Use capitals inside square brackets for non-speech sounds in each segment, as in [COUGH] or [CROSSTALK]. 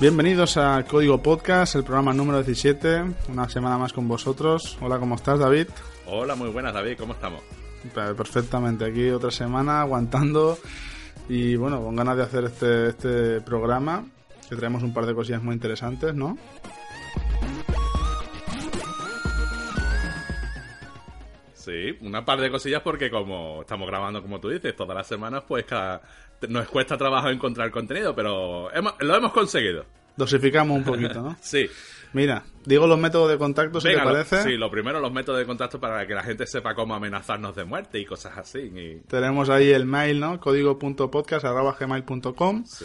Bienvenidos a Código Podcast, el programa número 17, una semana más con vosotros. Hola, ¿cómo estás, David? Hola, muy buenas, David, ¿cómo estamos? Pe- Perfectamente, aquí otra semana aguantando y bueno, con ganas de hacer este, este programa, que traemos un par de cosillas muy interesantes, ¿no? Sí, una par de cosillas porque como estamos grabando, como tú dices, todas las semanas, pues cada- nos cuesta trabajo encontrar contenido, pero hemos- lo hemos conseguido. Dosificamos un poquito, ¿no? [LAUGHS] Sí. Mira, digo los métodos de contacto, si Venga, te lo- parece. sí, lo primero, los métodos de contacto para que la gente sepa cómo amenazarnos de muerte y cosas así. y- Tenemos ahí el mail, ¿no? código.podcast.gmail.com sí.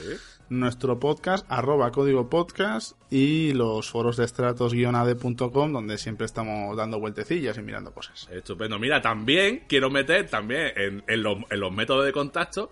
nuestro podcast, arroba código podcast y los foros de estratos-ad.com donde siempre estamos dando vueltecillas y mirando cosas. Estupendo. Mira, también quiero meter también en, en los, en los métodos de contacto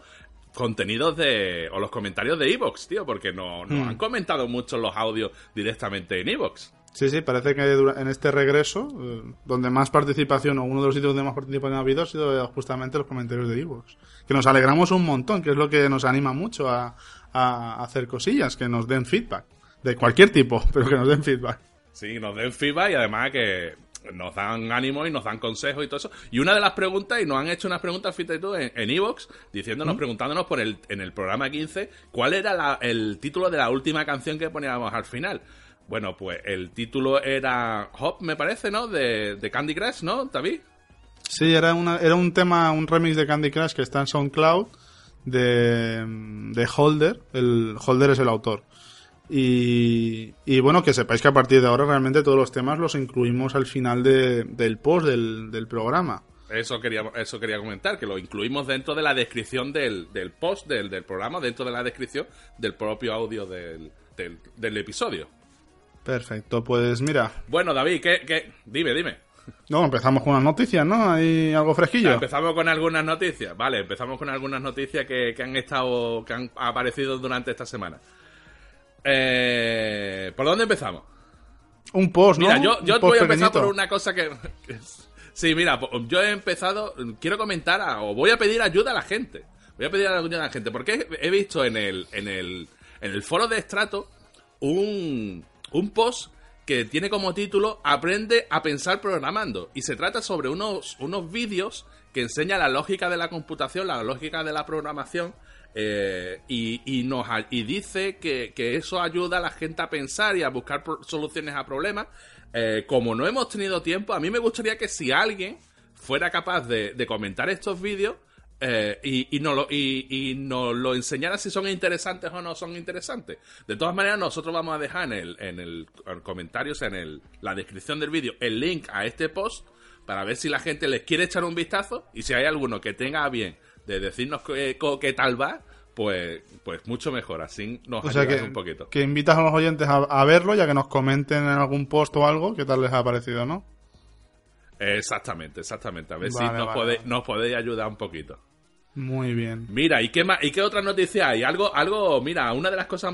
contenidos de o los comentarios de Evox, tío, porque no, nos Hmm. han comentado mucho los audios directamente en Evox. Sí, sí, parece que en este regreso, eh, donde más participación o uno de los sitios donde más participación ha habido ha sido justamente los comentarios de Evox. Que nos alegramos un montón, que es lo que nos anima mucho a, a hacer cosillas, que nos den feedback. De cualquier tipo, [LAUGHS] pero que nos den feedback. Sí, nos den feedback y además que nos dan ánimo y nos dan consejos y todo eso. Y una de las preguntas, y nos han hecho unas preguntas, fíjate tú, en Evox, diciéndonos, preguntándonos por el, en el programa 15, cuál era la- el título de la última canción que poníamos al final. Bueno, pues el título era Hop, me parece, ¿no? De, de Candy Crush, ¿no, David? Sí, era, una, era un tema, un remix de Candy Crush que está en SoundCloud de, de Holder. El Holder es el autor. Y, y bueno, que sepáis que a partir de ahora realmente todos los temas los incluimos al final de- del post del, del programa. Eso quería, eso quería comentar, que lo incluimos dentro de la descripción del, del post del, del programa, dentro de la descripción del propio audio del, del, episodio. Perfecto, pues mira, Bueno, David, ¿qué, qué? Dime, dime. no, empezamos con unas noticias, ¿no? Hay algo fresquillo. Empezamos con algunas noticias. Vale, empezamos con algunas noticias que, que han estado, que han aparecido durante esta semana. Eh, ¿Por dónde empezamos? Un post, ¿no? Mira, yo, voy a empezar pequeñito. por una cosa que... que- sí, mira, yo he empezado, quiero comentar a- o voy a pedir ayuda a la gente. Voy a pedir ayuda a la gente porque he, he visto en el, en el, en el foro de Estrato un, un post que tiene como título Aprende a pensar programando. Y se trata sobre unos, unos vídeos que enseñan la lógica de la computación, la lógica de la programación. eh, y, y nos y dice que, que eso ayuda a la gente a pensar y a buscar soluciones a problemas. Eh, como no hemos tenido tiempo, a mí me gustaría que si alguien fuera capaz de, comentar estos vídeos eh, y, y, nos lo, y, y nos lo enseñara si son interesantes o no son interesantes. De todas maneras, nosotros vamos a dejar en el, en el, en comentarios, en el, la descripción del vídeo, el link a este post para ver si la gente les quiere echar un vistazo y si hay alguno que tenga a bien de decirnos qué, tal va, pues, pues mucho mejor. Así nos O sea ayudas que, un poquito. que invitas a los oyentes a, a verlo, ya que nos comenten en algún post o algo, qué tal les ha parecido, ¿no? Exactamente, exactamente. A ver si nos, vale, podéis, nos podéis ayudar un poquito. Muy bien. Mira, ¿y qué más, y qué otra noticia hay? Algo, algo, mira, una de las cosas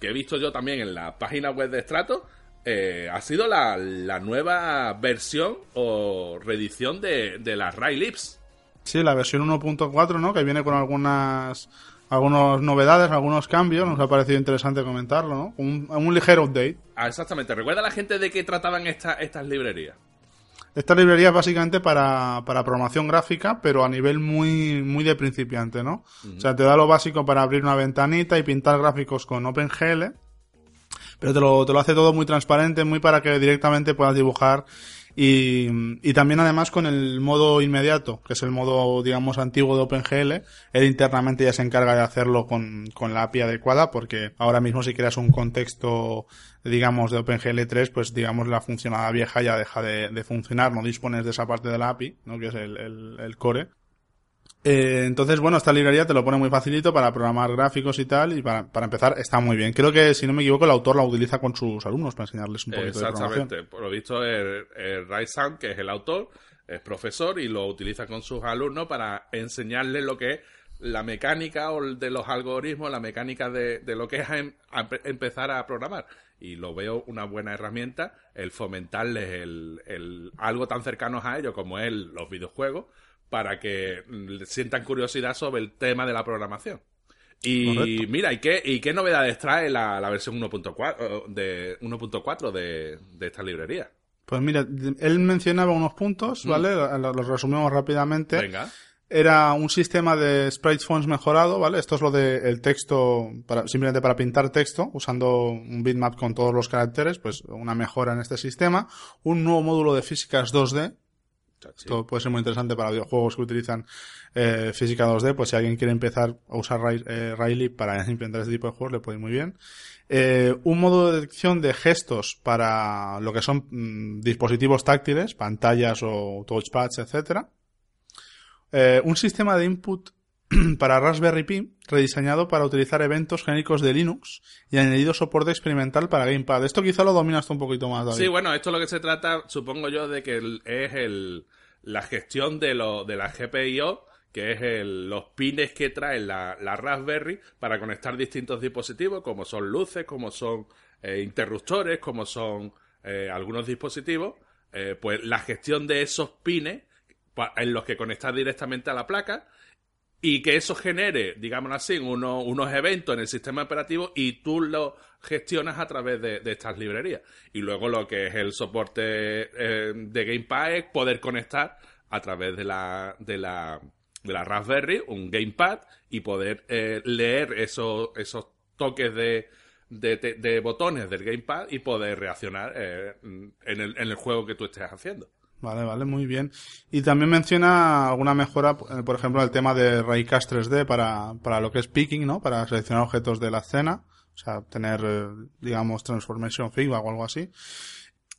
que he visto yo también en la página web de Strato eh, ha sido la, la nueva versión o reedición de, de las Ray Lips. Sí, la versión 1.4, ¿no? Que viene con algunas algunas novedades, algunos cambios. Nos ha parecido interesante comentarlo, ¿no? Un, un ligero update. Ah, exactamente. ¿Recuerda a la gente de qué trataban esta- estas librerías? Esta librería es básicamente para, para programación gráfica, pero a nivel muy, muy de principiante, ¿no? O sea, te da lo básico para abrir una ventanita y pintar gráficos con OpenGL, pero te lo, te lo hace todo muy transparente, muy para que directamente puedas dibujar Y, y también además con el modo inmediato, que es el modo, digamos, antiguo de OpenGL, él internamente ya se encarga de hacerlo con, con la API adecuada, porque ahora mismo si creas un contexto, digamos, de OpenGL 3, pues digamos la funcionalidad vieja ya deja de, de funcionar, no dispones de esa parte de la API, ¿no? que es el, el, el core. Eh, entonces, bueno, esta librería te lo pone muy facilito para programar gráficos y tal, y para, para empezar está muy bien. Creo que, si no me equivoco, el autor la utiliza con sus alumnos para enseñarles un poquito de programación. Exactamente. Por lo visto, el, el Ray que es el autor, es profesor y lo utiliza con sus alumnos para enseñarles lo que es la mecánica o de los algoritmos, la mecánica de, de lo que es em- a empe- empezar a programar. Y lo veo una buena herramienta el fomentarles el, el- algo tan cercano a ellos como es los videojuegos para que mm, sientan curiosidad sobre el tema de la programación. Y Correcto. mira, ¿y qué, ¿y qué novedades trae la, la versión 1.4 de, 1.4 de, de esta librería? Pues mira, él mencionaba unos puntos, ¿vale? Lo- Los resumimos rápidamente. Venga. Era un sistema de sprite fonts mejorado, ¿vale? Esto es lo de el texto, para, simplemente para pintar texto, usando un bitmap con todos los caracteres, pues una mejora en este sistema. Un nuevo módulo de físicas 2D. Esto puede ser muy interesante para videojuegos que utilizan eh, física 2D, pues si alguien quiere empezar a usar eh, Raylib para [LAUGHS] implementar este tipo de juegos, le puede ir muy bien. Eh, un modo de detección de gestos para lo que son mm, dispositivos táctiles, pantallas o touchpads, etcétera. Eh, un sistema de input [CLEARS THROAT] para Raspberry Pi rediseñado para utilizar eventos genéricos de Linux y añadido soporte experimental para Gamepad. Esto quizá lo dominas un poquito más, David. Sí, bueno, esto es lo que se trata, supongo yo, de que es el, la gestión de, lo, de la GPIO, que es el- los pines que trae la, la Raspberry para conectar distintos dispositivos, como son luces, como son eh, interruptores, como son eh, algunos dispositivos. eh, pues la gestión de esos pines en los que conectar directamente a la placa y que eso genere, digámoslo así, uno- unos eventos en el sistema operativo y tú lo gestionas a través de, de estas librerías. Y luego lo que es el soporte eh, de Gamepad es poder conectar a través de la, de la, de la Raspberry un Gamepad y poder eh, leer esos, esos toques de, de, de- botones del Gamepad y poder reaccionar eh, en, el, en el juego que tú estés haciendo. Vale, vale, muy bien. Y también menciona alguna mejora, eh, por ejemplo, el tema de Raycast 3D para, para lo que es picking, ¿no? Para seleccionar objetos de la escena. O sea, tener, eh, digamos, transformation feedback o algo así.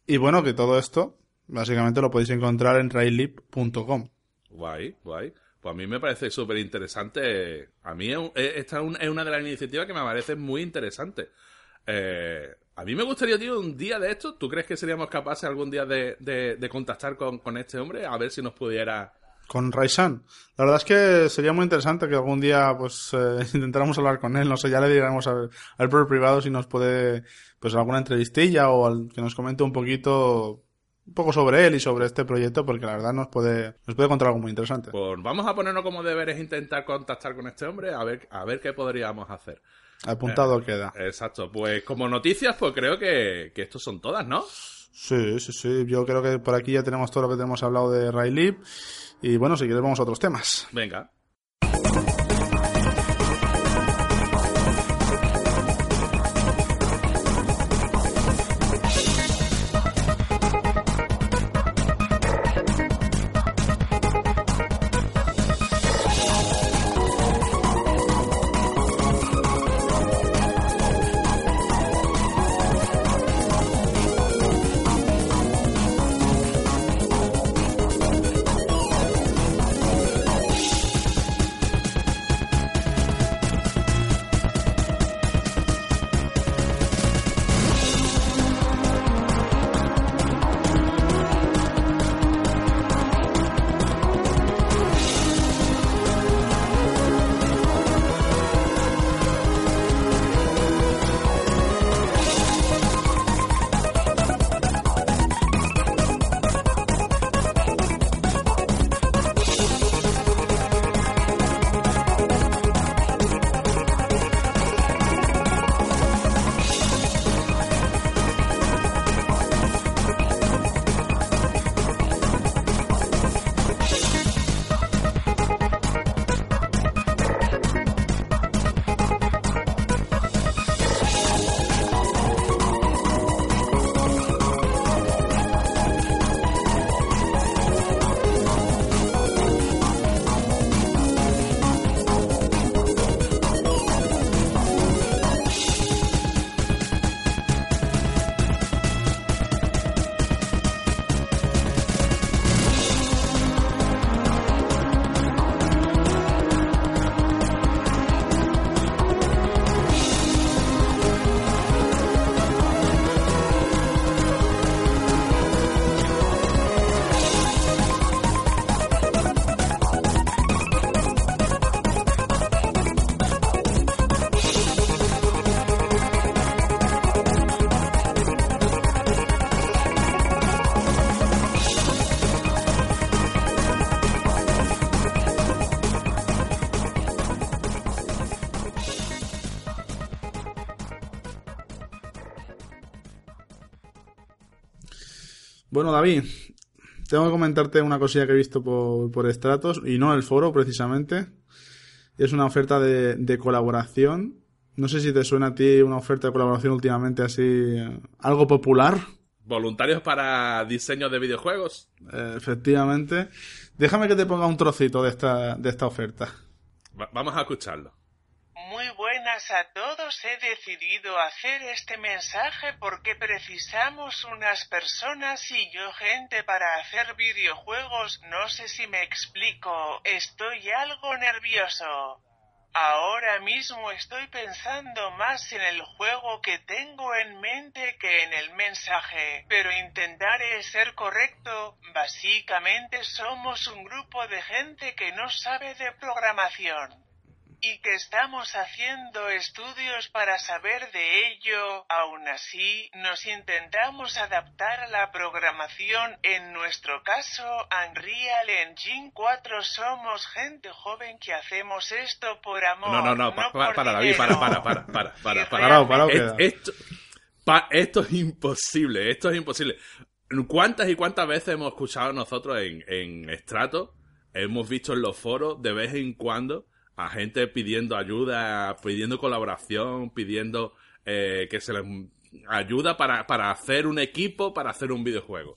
Y bueno, que todo esto, básicamente lo podéis encontrar en raylib.com. Guay, guay. Pues a mí me parece súper interesante. A mí esta es una de las iniciativas que me parece muy interesante. Eh, a mí me gustaría, tío, un día de esto. ¿Tú crees que seríamos capaces algún día de, de- de contactar con, con este hombre? A ver si nos pudiera... Con Raisan. La verdad es que sería muy interesante que algún día, pues, eh, [LAUGHS] intentáramos hablar con él. No sé, ya le diremos al, al por privado si nos puede, pues, alguna entrevistilla o al- que nos comente un poquito, un poco sobre él y sobre este proyecto, porque la verdad nos puede, nos puede contar algo muy interesante. Pues vamos a ponernos como deberes intentar contactar con este hombre a ver, a ver qué podríamos hacer. Apuntado queda. Exacto. Pues como noticias, pues creo que, que estos son todas, ¿no? Sí, sí, sí. Yo creo que por aquí ya tenemos todo lo que tenemos hablado de Raylib. Y bueno, si quieres vamos a otros temas. Venga. Bueno, David, tengo que comentarte una cosilla que he visto por, por Stratos, y no en el foro precisamente. Es una oferta de, de colaboración. No sé si te suena a ti una oferta de colaboración últimamente así, algo popular. Voluntarios para diseño de videojuegos. Eh, efectivamente. Déjame que te ponga un trocito de esta, de esta oferta. Va- vamos a escucharlo. Muy buenas a todos. He decidido hacer este mensaje porque precisamos unas personas y yo gente para hacer videojuegos. No sé si me explico. Estoy algo nervioso. Ahora mismo estoy pensando más en el juego que tengo en mente que en el mensaje, pero intentaré ser correcto. Básicamente somos un grupo de gente que no sabe de programación y que estamos haciendo estudios para saber de ello. Aún así, nos intentamos adaptar a la programación. En nuestro caso, Unreal Engine 4 somos gente joven que hacemos esto por amor. No, no, no, pa- pa- por para, David, para, para, para, para, para, para. Esto, pa- esto es imposible, esto es imposible. ¿Cuántas y cuántas veces hemos escuchado nosotros en, en Estrato? Hemos visto en los foros de vez en cuando a gente pidiendo ayuda, pidiendo colaboración, pidiendo eh, que se les ayuda para, para hacer un equipo, para hacer un videojuego.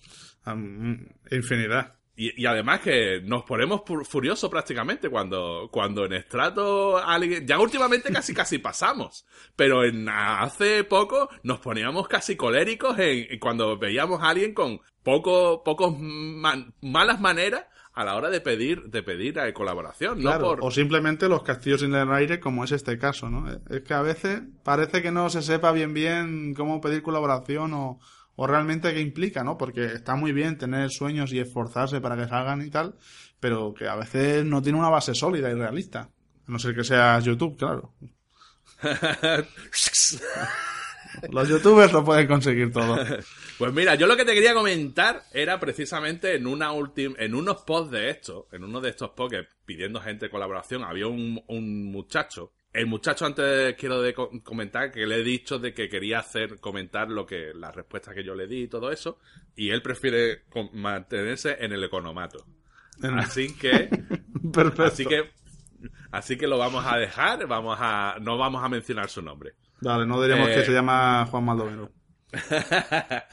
Infinidad. Y, y además que nos ponemos fu- furiosos prácticamente cuando, cuando en estrato alguien, ya últimamente casi casi pasamos, pero en hace poco nos poníamos casi coléricos en, en cuando veíamos a alguien con poco, pocos man- malas maneras a la hora de pedir, de pedir eh, colaboración, Claro, no por... O simplemente los castillos en el aire, como es este caso, ¿no? Es que a veces parece que no se sepa bien bien cómo pedir colaboración o, o realmente qué implica, ¿no? Porque está muy bien tener sueños y esforzarse para que salgan y tal, pero que a veces no tiene una base sólida y realista. A no ser que sea YouTube, claro. [LAUGHS] Los youtubers lo pueden conseguir todo. [LAUGHS] Pues mira, yo lo que te quería comentar era precisamente en una última, en unos posts de estos, en uno de estos posts pidiendo gente colaboración, había un, un muchacho. El muchacho antes quiero de comentar que le he dicho de que quería hacer comentar lo que las respuestas que yo le di y todo eso, y él prefiere mantenerse en el economato. Así que, [LAUGHS] Perfecto. así que, así que lo vamos a dejar, vamos a, no vamos a mencionar su nombre. Vale, no diríamos Eh, que se llama Juan Maldovero. [LAUGHS]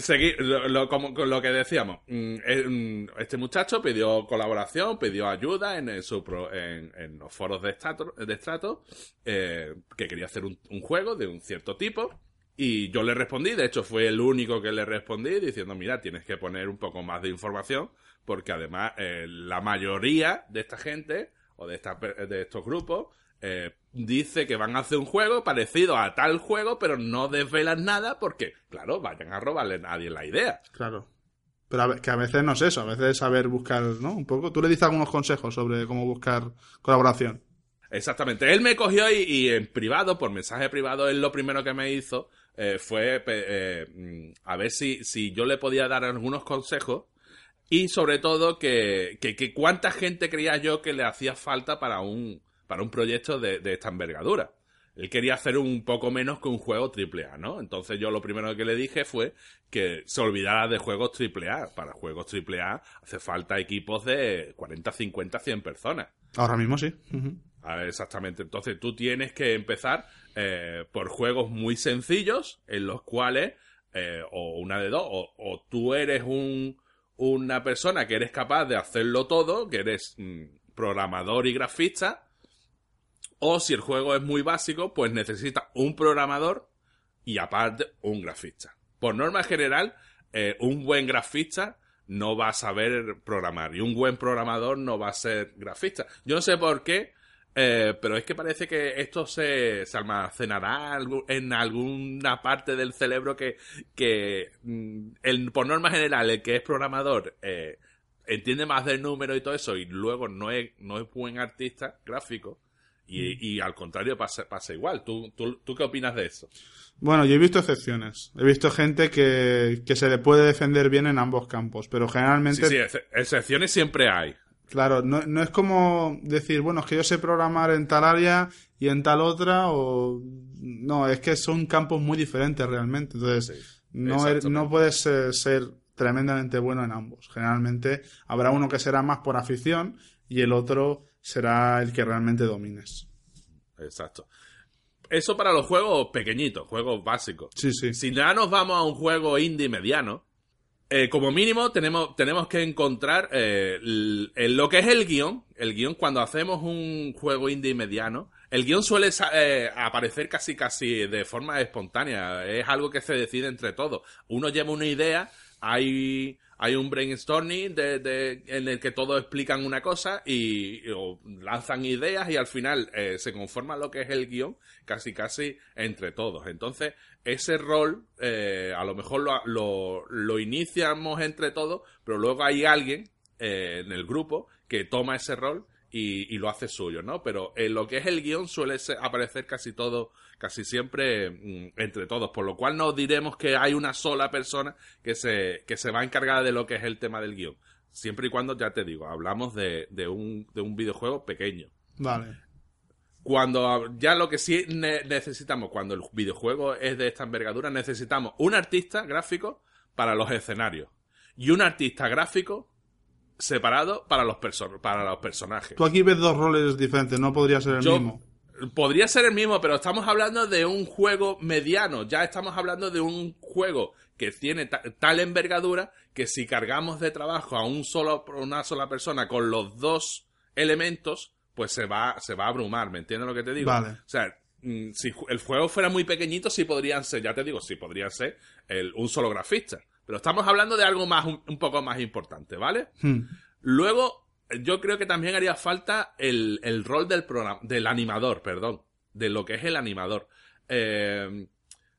Seguir, lo, lo- como, lo que decíamos, mm, mm, este muchacho pidió colaboración, pidió ayuda en, su pro- en, los foros de Strato, de Strato, eh, que quería hacer un, juego de un cierto tipo. Y yo le respondí, de hecho fue el único que le respondí, diciendo, mira, tienes que poner un poco más de información, porque además eh, la mayoría de esta gente, o de, esta, de estos grupos, eh, dice que van a hacer un juego parecido a tal juego, pero no desvelan nada porque, claro, vayan a robarle a nadie la idea. Claro. Pero a que a veces no es eso, a veces es saber buscar, ¿no? Un poco. Tú le dices algunos consejos sobre cómo buscar colaboración. Exactamente. Él me cogió y, y en privado, por mensaje privado, él lo primero que me hizo eh, fue eh, mm, a ver si, si yo le podía dar algunos consejos y sobre todo que, que, que cuánta gente creía yo que le hacía falta para un, para un proyecto de, de esta envergadura. Él quería hacer un poco menos que un juego AAA, ¿no? Entonces yo lo primero que le dije fue que se olvidara de juegos AAA. Para juegos AAA hace falta equipos de 40, 50, 100 personas. Ahora mismo sí. Exactamente. Entonces tú tienes que empezar eh, por juegos muy sencillos en los cuales, eh, o una de dos, o, o tú eres un, una persona que eres capaz de hacerlo todo, que eres mm, programador y grafista, o si el juego es muy básico, pues necesitas un programador y aparte un grafista. Por norma general, eh, un buen grafista no va a saber programar y un buen programador no va a ser grafista. Yo no sé por qué, eh, pero es que parece que esto se, almacenará en alguna parte del cerebro que, que mm, el, por norma general el que es programador eh, entiende más del número y todo eso y luego no es, no es buen artista gráfico. Y, y al contrario pasa, pasa igual. ¿Tú, tú, ¿Tú qué opinas de eso? Bueno, yo he visto excepciones. He visto gente que, que se le puede defender bien en ambos campos, pero generalmente, sí, ex- excepciones siempre hay. claro, no, no es como decir, bueno, es que yo sé programar en tal área y en tal otra, o no, es que son campos muy diferentes realmente. Entonces, No, er- no puedes eh, ser tremendamente bueno en ambos. Generalmente habrá uno que será más por afición y el otro será el que realmente domines. Exacto. Eso para los juegos pequeñitos, juegos básicos. Sí, sí. Si ya nos vamos a un juego indie mediano, eh, como mínimo tenemos, tenemos que encontrar eh, el- lo que es el guion. El guion, cuando hacemos un juego indie mediano, el guion suele eh, aparecer casi casi de forma espontánea. Es algo que se decide entre todos. Uno lleva una idea, hay, hay un brainstorming de, de- en el que todos explican una cosa y, lanzan ideas y al final eh, se conforma lo que es el guion casi casi entre todos. Entonces, ese rol eh, a lo mejor lo, lo, lo iniciamos entre todos, pero luego hay alguien eh, en el grupo que toma ese rol y, y lo hace suyo, ¿no? Pero en lo que es el guion suele ser- aparecer casi todo, casi siempre mm, entre todos, por lo cual no diremos que hay una sola persona que se, que se va a encargar de lo que es el tema del guion. Siempre y cuando, ya te digo, hablamos de, de, un, de un videojuego pequeño. Vale. Cuando ya lo que sí ne- necesitamos, cuando el videojuego es de esta envergadura, necesitamos un artista gráfico para los escenarios y un artista gráfico separado para los, perso- para los personajes. Tú aquí ves dos roles diferentes, no podría ser el Yo- mismo. Podría ser el mismo, pero estamos hablando de un juego mediano. Ya estamos hablando de un juego que tiene ta- tal envergadura que si cargamos de trabajo a un solo, una sola persona con los dos elementos, pues se va, se va a abrumar. ¿Me entiendes lo que te digo? Vale. O sea, mm, si el juego fuera muy pequeñito, sí podrían ser, ya te digo, sí podrían ser el- un solo grafista. Pero estamos hablando de algo más, un, un poco más importante, ¿vale? Hmm. Luego, yo creo que también haría falta el, el rol del programa, del animador, perdón, de lo que es el animador. Eh,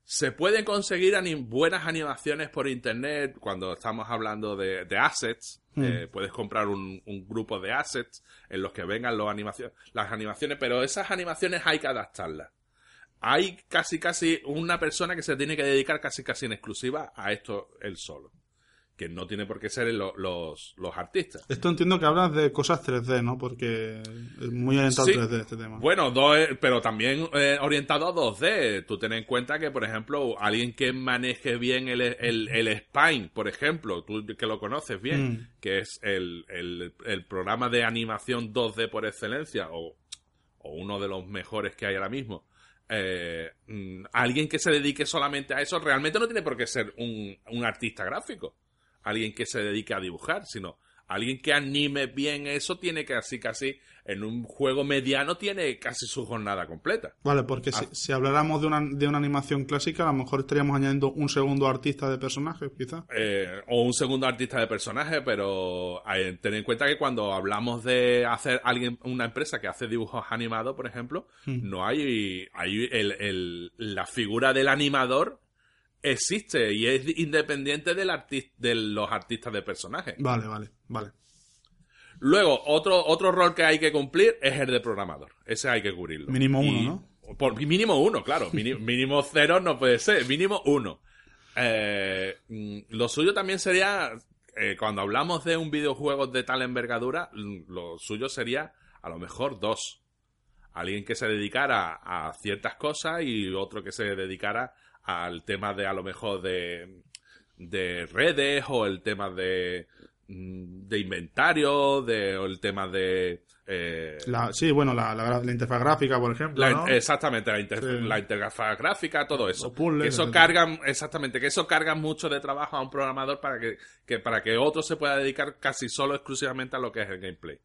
se pueden conseguir anim- buenas animaciones por internet cuando estamos hablando de, de assets. Mm. Eh, puedes comprar un, un grupo de assets en los que vengan los animacio- las animaciones, pero esas animaciones hay que adaptarlas. Hay casi casi una persona que se tiene que dedicar casi casi en exclusiva a esto él solo. Que no tiene por qué ser lo- los, los artistas. Esto entiendo que hablas de cosas 3D, ¿no? Porque es muy orientado Sí. al 3D este tema. Bueno, dos, eh, pero también eh, orientado a 2D. Tú ten en cuenta que, por ejemplo, alguien que maneje bien el, el, el Spine, por ejemplo, tú que lo conoces bien, Mm. que es el, el, el programa de animación 2D por excelencia, o, o uno de los mejores que hay ahora mismo. Eh, mm, alguien que se dedique solamente a eso realmente no tiene por qué ser un, un artista gráfico. Alguien que se dedique a dibujar, sino alguien que anime bien eso tiene que así casi en un juego mediano tiene casi su jornada completa. Vale, porque si, si habláramos de una, de una animación clásica, a lo mejor estaríamos añadiendo un segundo artista de personaje, quizá. Eh, o un segundo artista de personaje, pero eh, ten en cuenta que cuando hablamos de hacer alguien, una empresa que hace dibujos animados, por ejemplo, no hay, hay el, el- la figura del animador existe y es independiente del artis- de los artistas de personajes. Vale, vale, vale. Luego, otro, otro rol que hay que cumplir es el de programador. Ese hay que cubrirlo. Mínimo Y- uno, Por, mínimo uno, claro. [LAUGHS] Mínimo cero no puede ser. Mínimo uno. Eh, mm, lo suyo también sería, eh, cuando hablamos de un videojuego de tal envergadura, mm, lo suyo sería a lo mejor dos. Alguien que se dedicara a ciertas cosas y otro que se dedicara al tema de a lo mejor de, de redes o el tema de, mm, de inventario, de, o el tema de... eh, La, sí, bueno, la, la, gra- la interfaz gráfica, por ejemplo. Exactamente, la, inter- Sí. interfaz gráfica, todo eso. Puzzles, que eso cargan, exactamente, que eso carga mucho de trabajo a un programador para que, que para que otro se pueda dedicar casi solo exclusivamente a lo que es el gameplay.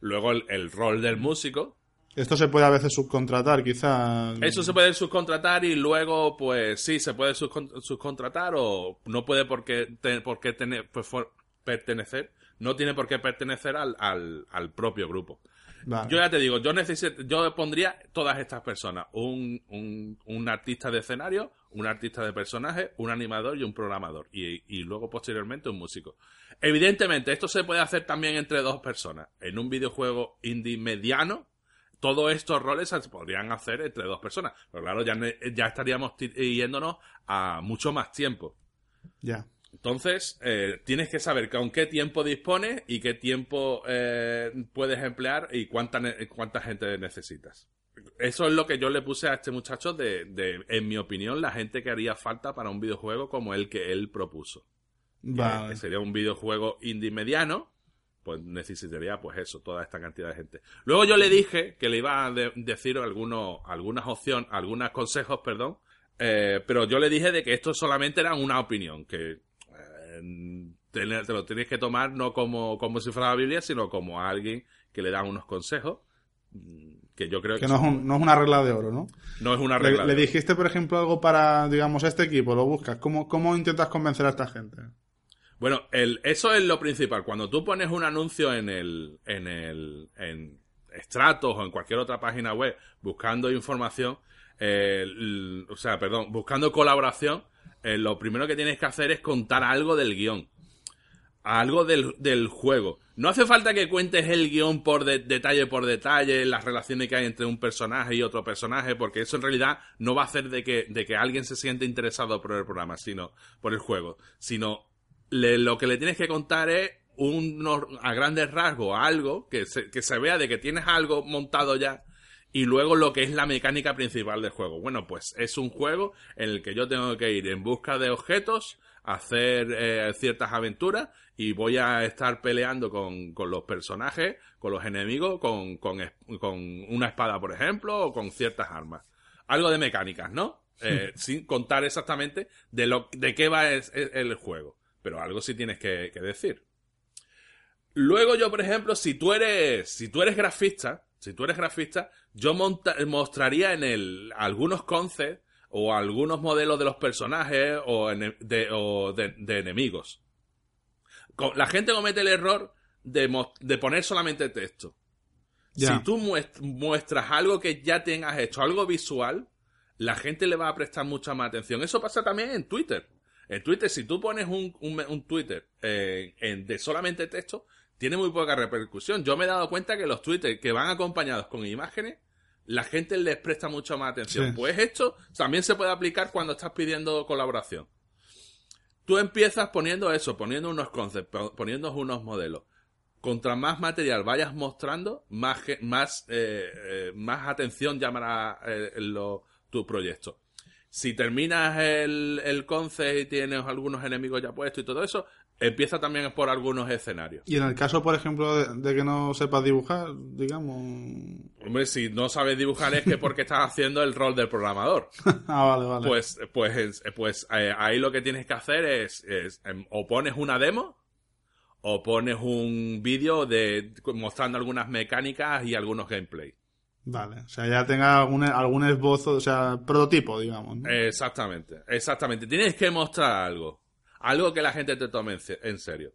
Luego el, el rol del músico, Esto se puede a veces subcontratar, quizá. eso se puede subcontratar y luego, pues sí, se puede subcon- subcontratar o no puede por qué, te- por qué tener, pues, pertenecer, no tiene por qué pertenecer al, al, al propio grupo. Vale. Yo ya te digo, yo necesito, yo pondría todas estas personas, un, un, un artista de escenario, un artista de personaje, un animador y un programador, y, y luego posteriormente un músico. Evidentemente, esto se puede hacer también entre dos personas. En un videojuego indie mediano, todos estos roles se podrían hacer entre dos personas. Pero claro, ya, ya estaríamos yéndonos a mucho más tiempo. Ya. Entonces, eh, tienes que saber con qué tiempo dispones y qué tiempo eh, puedes emplear y cuánta, cuánta gente necesitas. Eso es lo que yo le puse a este muchacho de, de, en mi opinión, la gente que haría falta para un videojuego como el que él propuso. Que Vale. sería un videojuego indie mediano, pues necesitaría, pues eso, toda esta cantidad de gente. Luego yo le dije que le iba a de- decir algunos, algunas opciones, algunos consejos, perdón, eh, pero yo le dije de que esto solamente era una opinión, que eh, te, te lo tienes que tomar no como, como si fuera la Biblia, sino como a alguien que le da unos consejos, mm, que yo creo que, Que no es, un- no es una regla de oro, ¿no? no es una Le, regla. le de- dijiste, por ejemplo, algo para, digamos, este equipo, lo buscas. ¿Cómo, cómo intentas convencer a esta gente? Bueno, el, eso es lo principal. Cuando tú pones un anuncio en el, en el, en Stratos o en cualquier otra página web buscando información, eh, o sea, perdón, buscando colaboración, eh, lo primero que tienes que hacer es contar algo del guion. Algo del, del juego. No hace falta que cuentes el guion por de- detalle por detalle, las relaciones que hay entre un personaje y otro personaje, porque eso en realidad no va a hacer de que, de que alguien se siente interesado por el programa, sino por el juego. Sino le- lo que le tienes que contar es unos, a grandes rasgos algo que se, que se vea de que tienes algo montado ya y luego lo que es la mecánica principal del juego. Bueno, pues es un juego en el que yo tengo que ir en busca de objetos, hacer eh, ciertas aventuras y voy a estar peleando con, con los personajes, con los enemigos, con, con, con una espada, por ejemplo, o con ciertas armas. Algo de mecánicas, ¿no? Eh, [LAUGHS] sin contar exactamente de, lo, de qué va es- es el juego. Pero algo sí tienes que, que decir. Luego yo, por ejemplo, si tú eres, si tú eres grafista, si tú eres grafista, yo monta- mostraría en el algunos concepts o algunos modelos de los personajes o, ene- de, o de- de enemigos. La gente comete el error de, de poner solamente texto. Si tú muest- muestras algo que ya tengas hecho, algo visual, la gente le va a prestar mucha más atención. Eso pasa también en Twitter. En Twitter, si tú pones un, un, un Twitter eh, en- de solamente texto, tiene muy poca repercusión. Yo me he dado cuenta que los Twitter que van acompañados con imágenes, la gente les presta mucha más atención. Sí. Pues esto también se puede aplicar cuando estás pidiendo colaboración. Tú empiezas poniendo eso, poniendo unos conceptos, poniendo unos modelos. Contra más material vayas mostrando, más, más, eh, eh, más atención llamará eh, lo- tu proyecto. Si terminas el, el concept y tienes algunos enemigos ya puestos y todo eso, empieza también por algunos escenarios. Y en el caso, por ejemplo, de, de que no sepas dibujar, digamos... Hombre, si no sabes dibujar es que [LAUGHS] porque estás haciendo el rol del programador. [LAUGHS] ah, vale, vale. Pues, pues, pues eh, ahí lo que tienes que hacer es, es, em, o pones una demo o pones un vídeo de mostrando algunas mecánicas y algunos gameplay. Vale, o sea, ya tenga algún, algún esbozo, o sea, prototipo, digamos. ¿no? Exactamente, exactamente. Tienes que mostrar algo. Algo que la gente te tome en, se- en serio.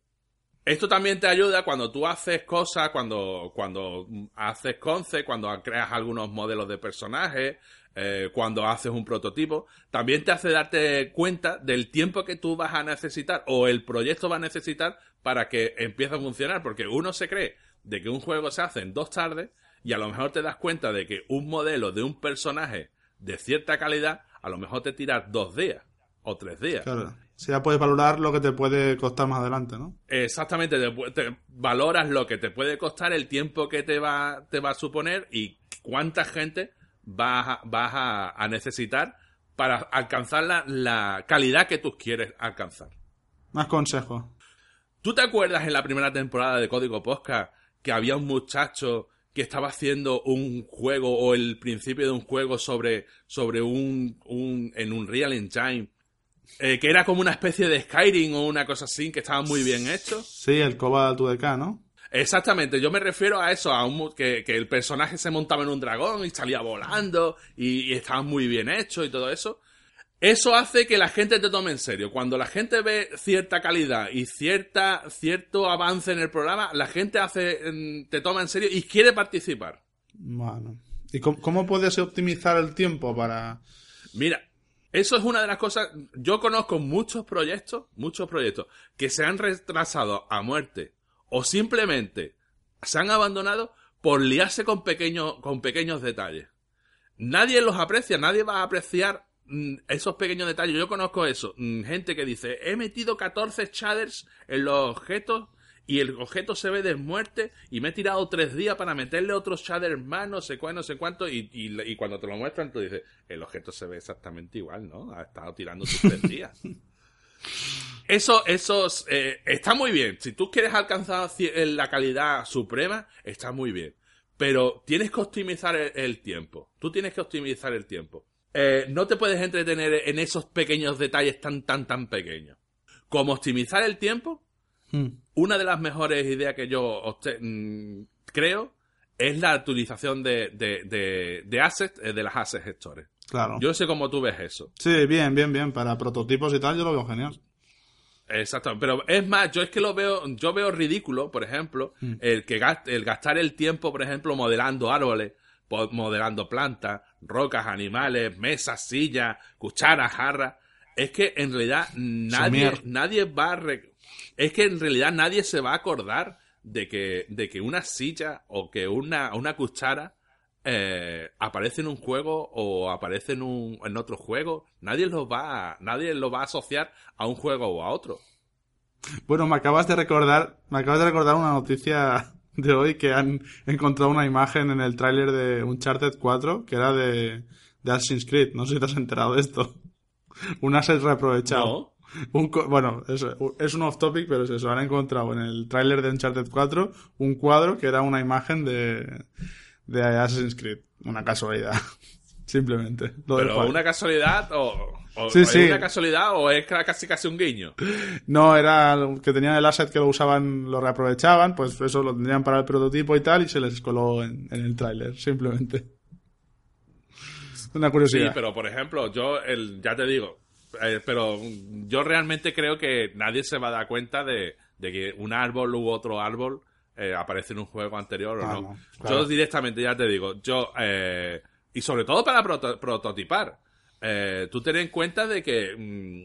Esto también te ayuda cuando tú haces cosas, cuando, cuando haces concept, cuando creas algunos modelos de personajes, eh, cuando haces un prototipo. También te hace darte cuenta del tiempo que tú vas a necesitar o el proyecto va a necesitar para que empiece a funcionar. Porque uno se cree de que un juego se hace en dos tardes y a lo mejor te das cuenta de que un modelo de un personaje de cierta calidad a lo mejor te tiras dos días o tres días. Claro. Si ya puedes valorar lo que te puede costar más adelante, ¿no? Exactamente, te, te valoras lo que te puede costar, el tiempo que te va, te va a suponer y cuánta gente vas a, vas a, a necesitar para alcanzar la, la calidad que tú quieres alcanzar. Más consejos. ¿Tú te acuerdas en la primera temporada de Código Posca que había un muchacho que estaba haciendo un juego o el principio de un juego sobre, sobre un, un en un Real Engine eh, que era como una especie de Skyrim o una cosa así que estaba muy bien hecho? Sí, el Cobalt UDK, ¿no? Exactamente, yo me refiero a eso, a un, que, que el personaje se montaba en un dragón y salía volando y, y estaba muy bien hecho y todo eso. Eso hace que la gente te tome en serio. Cuando la gente ve cierta calidad y cierta, cierto avance en el programa, la gente hace, te toma en serio y quiere participar. Bueno. ¿Y cómo, cómo puedes optimizar el tiempo para...? Mira, eso es una de las cosas. Yo conozco muchos proyectos, muchos proyectos que se han retrasado a muerte o simplemente se han abandonado por liarse con pequeños, con pequeños detalles. Nadie los aprecia, nadie va a apreciar esos pequeños detalles. Yo conozco eso. mm, Gente que dice, he metido 14 shaders en los objetos y el objeto se ve de muerte y me he tirado tres días para meterle otros shaders más, no sé cuál, no sé cuánto. Y, y, y cuando te lo muestran, tú dices, el objeto se ve exactamente igual, ¿no? Ha estado tirando tus tres días. [LAUGHS] Eso, esos, eh, está muy bien. Si tú quieres alcanzar eh, la calidad suprema, está muy bien. Pero tienes que optimizar el, el tiempo. Tú tienes que optimizar el tiempo. Eh, no te puedes entretener en esos pequeños detalles tan, tan, tan pequeños. Como optimizar el tiempo, Hmm. una de las mejores ideas que yo mm, creo es la utilización de, de, de, de assets, eh, de las assets gestores. Claro. Yo sé cómo tú ves eso. Sí, bien, bien, bien. Para prototipos y tal, yo lo veo genial. Exacto, pero es más, yo es que lo veo, yo veo ridículo, por ejemplo, el que gast- el gastar el tiempo, por ejemplo, modelando árboles, modelando plantas, rocas, animales, mesas, sillas, cucharas, jarras. Es que en realidad nadie, nadie va a es que en realidad nadie se va a acordar de que, de que una silla o que una, una cuchara eh, aparece en un juego o aparece en un en otro juego. Nadie lo va a, nadie lo va a asociar a un juego o a otro. Bueno, me acabas de recordar, me acabas de recordar una noticia de hoy que han encontrado una imagen en el tráiler de Uncharted 4 que era de, de Assassin's Creed. No sé si te has enterado de esto. Un asset reaprovechado. No. Un bueno, es, es un off topic, pero es eso. Han encontrado en el tráiler de Uncharted 4 un cuadro que era una imagen de, de Assassin's Creed. Una casualidad. Simplemente. Lo Pero una casualidad o, o- Sí, o es sí. una casualidad o es ca- casi casi un guiño. No, era que tenían el asset que lo usaban, lo reaprovechaban, pues eso lo tendrían para el prototipo y tal, y se les coló en, en el tráiler, simplemente. Una Sí, curiosidad. pero por ejemplo, yo el, ya te digo, eh, pero yo realmente creo que nadie se va a dar cuenta de, de que un árbol u otro árbol eh, aparece en un juego anterior o Ah, no. no, claro. Yo directamente ya te digo, yo eh, y sobre todo para proto- prototipar, eh, tú ten en cuenta de que mm,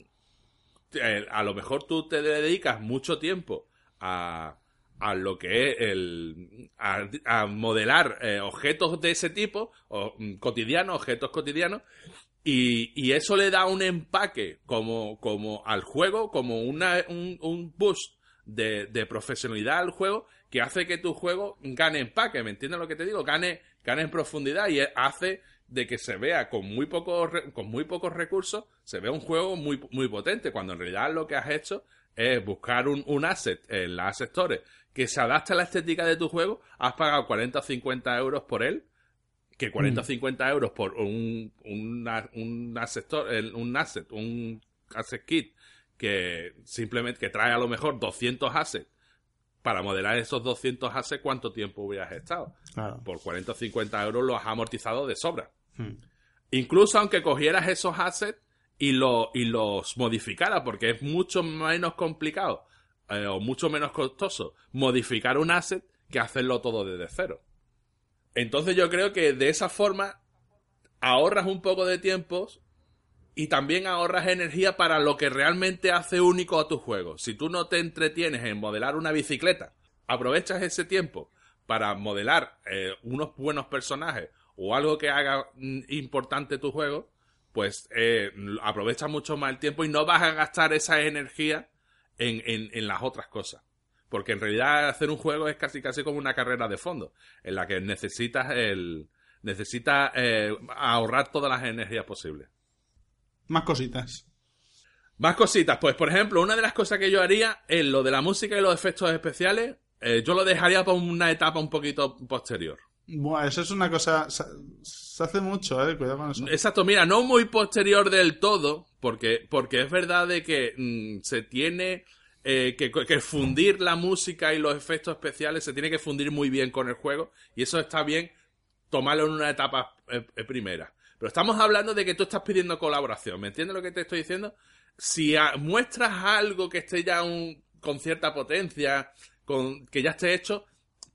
eh, a lo mejor tú te dedicas mucho tiempo a, a lo que es el a modelar eh, objetos de ese tipo o mm, cotidianos objetos cotidianos y, y eso le da un empaque como, como al juego como una, un, un boost de, de profesionalidad al juego que hace que tu juego gane empaque ¿me entiendes lo que te digo? gane, gane en profundidad y hace de que se vea con muy pocos con muy pocos recursos se vea un juego muy muy potente cuando en realidad lo que has hecho es buscar un, un asset en la Asset Store que se adapte a la estética de tu juego has pagado 40 o 50 euros por él que 40 o 50 euros por un, una- un, asset store- un asset, un asset kit que simplemente que trae a lo mejor 200 assets para modelar esos 200 assets, ¿cuánto tiempo hubieras estado? Claro. Por 40 o 50 euros los has amortizado de sobra. Hmm. Incluso aunque cogieras esos assets y, lo, y los modificaras, porque es mucho menos complicado eh, o mucho menos costoso modificar un asset que hacerlo todo desde cero. Entonces yo creo que de esa forma ahorras un poco de tiempo y también ahorras energía para lo que realmente hace único a tu juego. Si tú no te entretienes en modelar una bicicleta, aprovechas ese tiempo para modelar eh, unos buenos personajes o algo que haga mm, importante tu juego, pues eh, aprovecha mucho más el tiempo y no vas a gastar esa energía en, en, en las otras cosas. Porque en realidad hacer un juego es casi casi como una carrera de fondo, en la que necesitas el necesitas eh, ahorrar todas las energías posibles. Más cositas. Más cositas, pues por ejemplo, una de las cosas que yo haría es lo de la música y los efectos especiales, eh, yo lo dejaría para una etapa un poquito posterior. Buah, eso es una cosa. Se, se hace mucho, eh. Cuidado con eso. Exacto, mira, no muy posterior del todo, porque, porque es verdad de que mm, se tiene eh, que, que fundir la música y los efectos especiales, se tiene que fundir muy bien con el juego, y eso está bien tomarlo en una etapa eh, primera. Pero estamos hablando de que tú estás pidiendo colaboración, ¿me entiendes lo que te estoy diciendo? Si muestras algo que esté ya un- con cierta potencia, con, que ya esté hecho,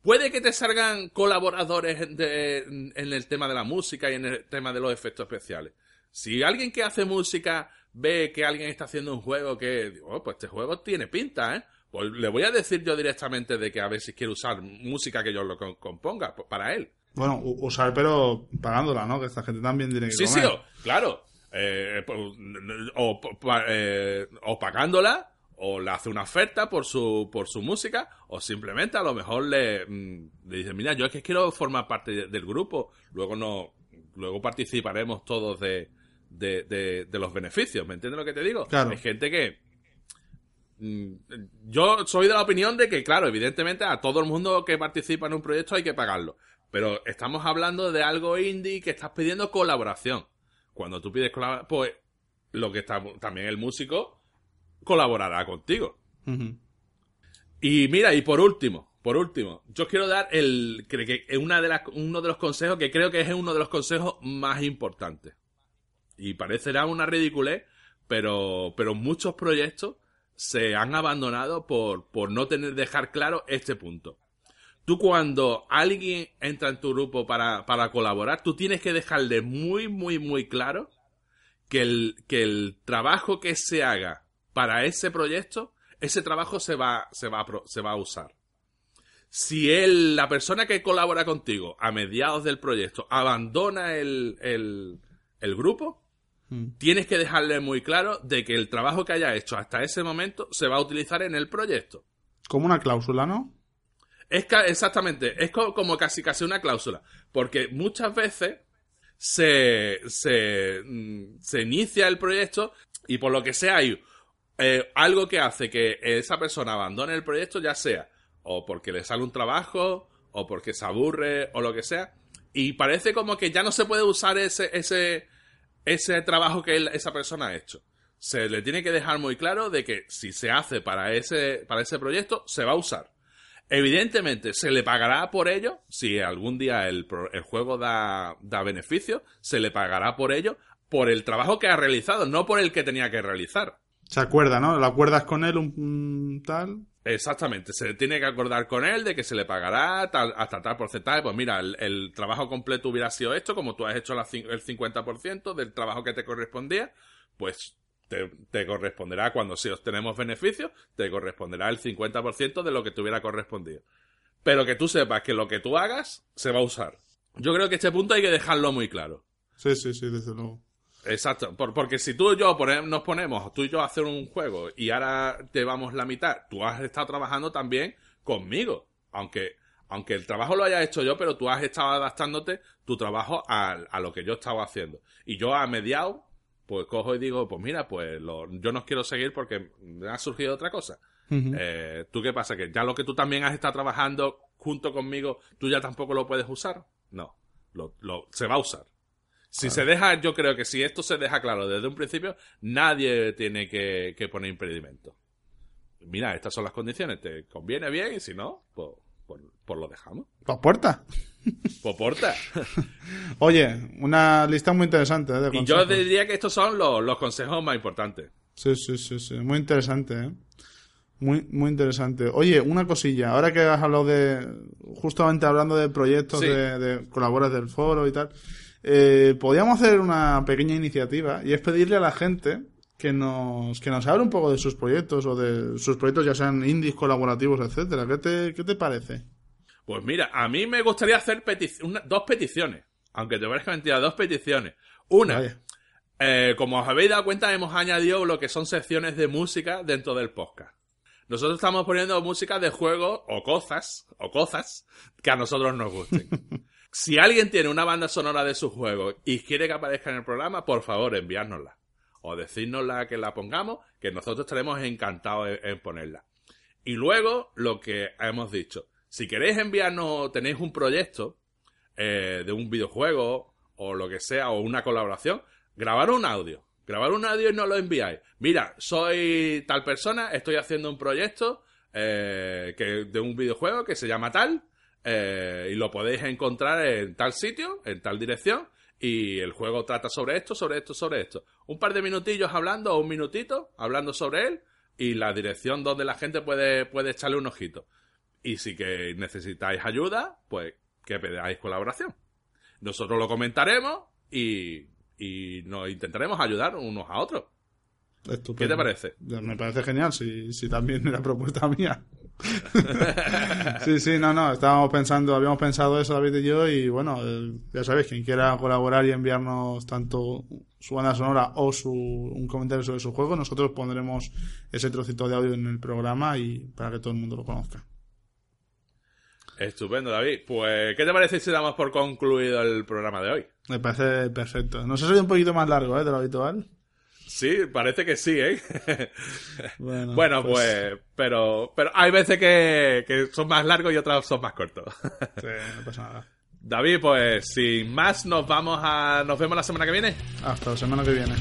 puede que te salgan colaboradores de- en el tema de la música y en el tema de los efectos especiales. Si alguien que hace música ve que alguien está haciendo un juego que, oh, pues este juego tiene pinta, ¿eh? Pues le voy a decir yo directamente de que a ver si quiere usar música que yo lo co- componga para él. Bueno, usar, pero pagándola, ¿no? Que esta gente también tiene que Sí, sí, o- claro. eh, pues, o, eh, o pagándola, o le hace una oferta por su, por su música, o simplemente a lo mejor le, mm, le dice, mira, yo es que quiero formar parte de- del grupo, luego no, luego participaremos todos de, de, de- de los beneficios, ¿me entiendes lo que te digo? Claro. Hay gente que, mm, yo soy de la opinión de que, claro, evidentemente a todo el mundo que participa en un proyecto hay que pagarlo. Pero estamos hablando de algo indie que estás pidiendo colaboración. Cuando tú pides colaboración, pues lo que está también el músico colaborará contigo. Y mira, y por último, por último, yo quiero dar el que, que una de las, uno de los consejos que creo que es uno de los consejos más importantes. Y parecerá una ridiculez, pero, pero muchos proyectos se han abandonado por, por no tener dejar claro este punto. Tú cuando alguien entra en tu grupo para, para colaborar, tú tienes que dejarle muy, muy, muy claro que el, que el trabajo que se haga para ese proyecto, ese trabajo se va, se va, se va a usar. Si él, la persona que colabora contigo a mediados del proyecto abandona el, el, el grupo, Mm. tienes que dejarle muy claro de que el trabajo que haya hecho hasta ese momento se va a utilizar en el proyecto. Como una cláusula, ¿no? Es exactamente, es co- como casi casi una cláusula, porque muchas veces se, se, mm, se inicia el proyecto y por lo que sea hay eh, algo que hace que esa persona abandone el proyecto, ya sea o porque le sale un trabajo o porque se aburre o lo que sea, y parece como que ya no se puede usar ese, ese, ese trabajo que esa persona ha hecho. Se le tiene que dejar muy claro de que si se hace para ese, para ese proyecto, se va a usar. Evidentemente, se le pagará por ello, si algún día el, el juego da, da beneficio, se le pagará por ello, por el trabajo que ha realizado, no por el que tenía que realizar. Se acuerda, ¿no? Lo acuerdas con él un, un tal. Exactamente, se tiene que acordar con él de que se le pagará tal- hasta tal porcentaje. Pues mira, el, el trabajo completo hubiera sido esto, como tú has hecho la el 50% del trabajo que te correspondía, pues te, te corresponderá cuando si obtenemos beneficios, te corresponderá el 50% de lo que te hubiera correspondido. Pero que tú sepas que lo que tú hagas se va a usar. Yo creo que este punto hay que dejarlo muy claro. Sí, sí, sí, desde luego. Exacto, por- porque si tú y yo nos ponemos, tú y yo a hacer un juego y ahora te vamos la mitad, tú has estado trabajando también conmigo, aunque, aunque el trabajo lo haya hecho yo, pero tú has estado adaptándote tu trabajo a, a lo que yo estaba haciendo. Y yo a mediado, pues cojo y digo, pues mira, pues lo- yo no quiero seguir porque me ha surgido otra cosa. Eh, ¿Tú qué pasa? ¿Que ya lo que tú también has estado trabajando junto conmigo, tú ya tampoco lo puedes usar? No, lo, lo- se va a usar. Si se deja, yo creo que si esto se deja claro desde un principio, nadie tiene que, que poner impedimento. Mira, estas son las condiciones, te conviene bien y si no, pues, pues- pues lo dejamos. ¿Las puertas? Pues porta. Oye, una lista muy interesante ¿eh? de Y yo diría que estos son los, los consejos más importantes. Sí, sí, sí, sí. Muy interesante, ¿eh? Muy, muy interesante. Oye, una cosilla. Ahora que has hablado de... Justamente hablando de proyectos Sí. de, de colaboras del foro y tal. Eh, podríamos hacer una pequeña iniciativa y es pedirle a la gente que nos, que nos hable un poco de sus proyectos o de sus proyectos, ya sean indies, colaborativos, etcétera. ¿Qué te, qué te parece? Pues mira, a mí me gustaría hacer una- dos peticiones. Aunque te parezca mentira, dos peticiones. Una. Eh, como os habéis dado cuenta, hemos añadido lo que son secciones de música dentro del podcast. Nosotros estamos poniendo música de juegos o cosas, o cosas que a nosotros nos gusten. [LAUGHS] si alguien tiene una banda sonora de su juego y quiere que aparezca en el programa, por favor, enviárnosla. O decírnosla que la pongamos, que nosotros estaremos encantados en, ponerla. Y luego, lo que hemos dicho. Si queréis enviarnos, tenéis un proyecto eh, de un videojuego o lo que sea, o una colaboración, grabar un audio. Grabar un audio y no lo enviáis. Mira, soy tal persona, estoy haciendo un proyecto eh, que, de un videojuego que se llama tal, eh, y lo podéis encontrar en tal sitio, en tal dirección, y el juego trata sobre esto, sobre esto, sobre esto. Un par de minutillos hablando, o un minutito, hablando sobre él, y la dirección donde la gente puede, puede echarle un ojito. Y si que necesitáis ayuda, pues que pedáis colaboración. Nosotros lo comentaremos y, y nos intentaremos ayudar unos a otros. Estupendo. ¿Qué te parece? Me parece genial, si, si también era propuesta mía. [LAUGHS] sí, sí, no, no, estábamos pensando, habíamos pensado eso David y yo y bueno, ya sabéis, quien quiera colaborar y enviarnos tanto su banda sonora o su, un comentario sobre su juego, nosotros pondremos ese trocito de audio en el programa y para que todo el mundo lo conozca. Estupendo, David. Pues, ¿qué te parece si damos por concluido el programa de hoy? Me parece perfecto. Nos ha salido un poquito más largo, ¿eh? De lo habitual. Sí, parece que sí, ¿eh? [LAUGHS] Bueno, bueno, pues, pero, pero hay veces que, que son más largos y otras son más cortos. [LAUGHS] Sí, no pasa nada. David, pues, sin más, nos vamos a, nos vemos la semana que viene. Hasta la semana que viene.